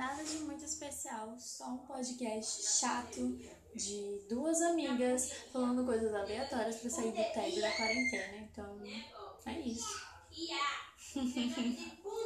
Nada de muito especial, só um podcast chato de duas amigas falando coisas aleatórias para sair do tédio da quarentena. Então, é isso.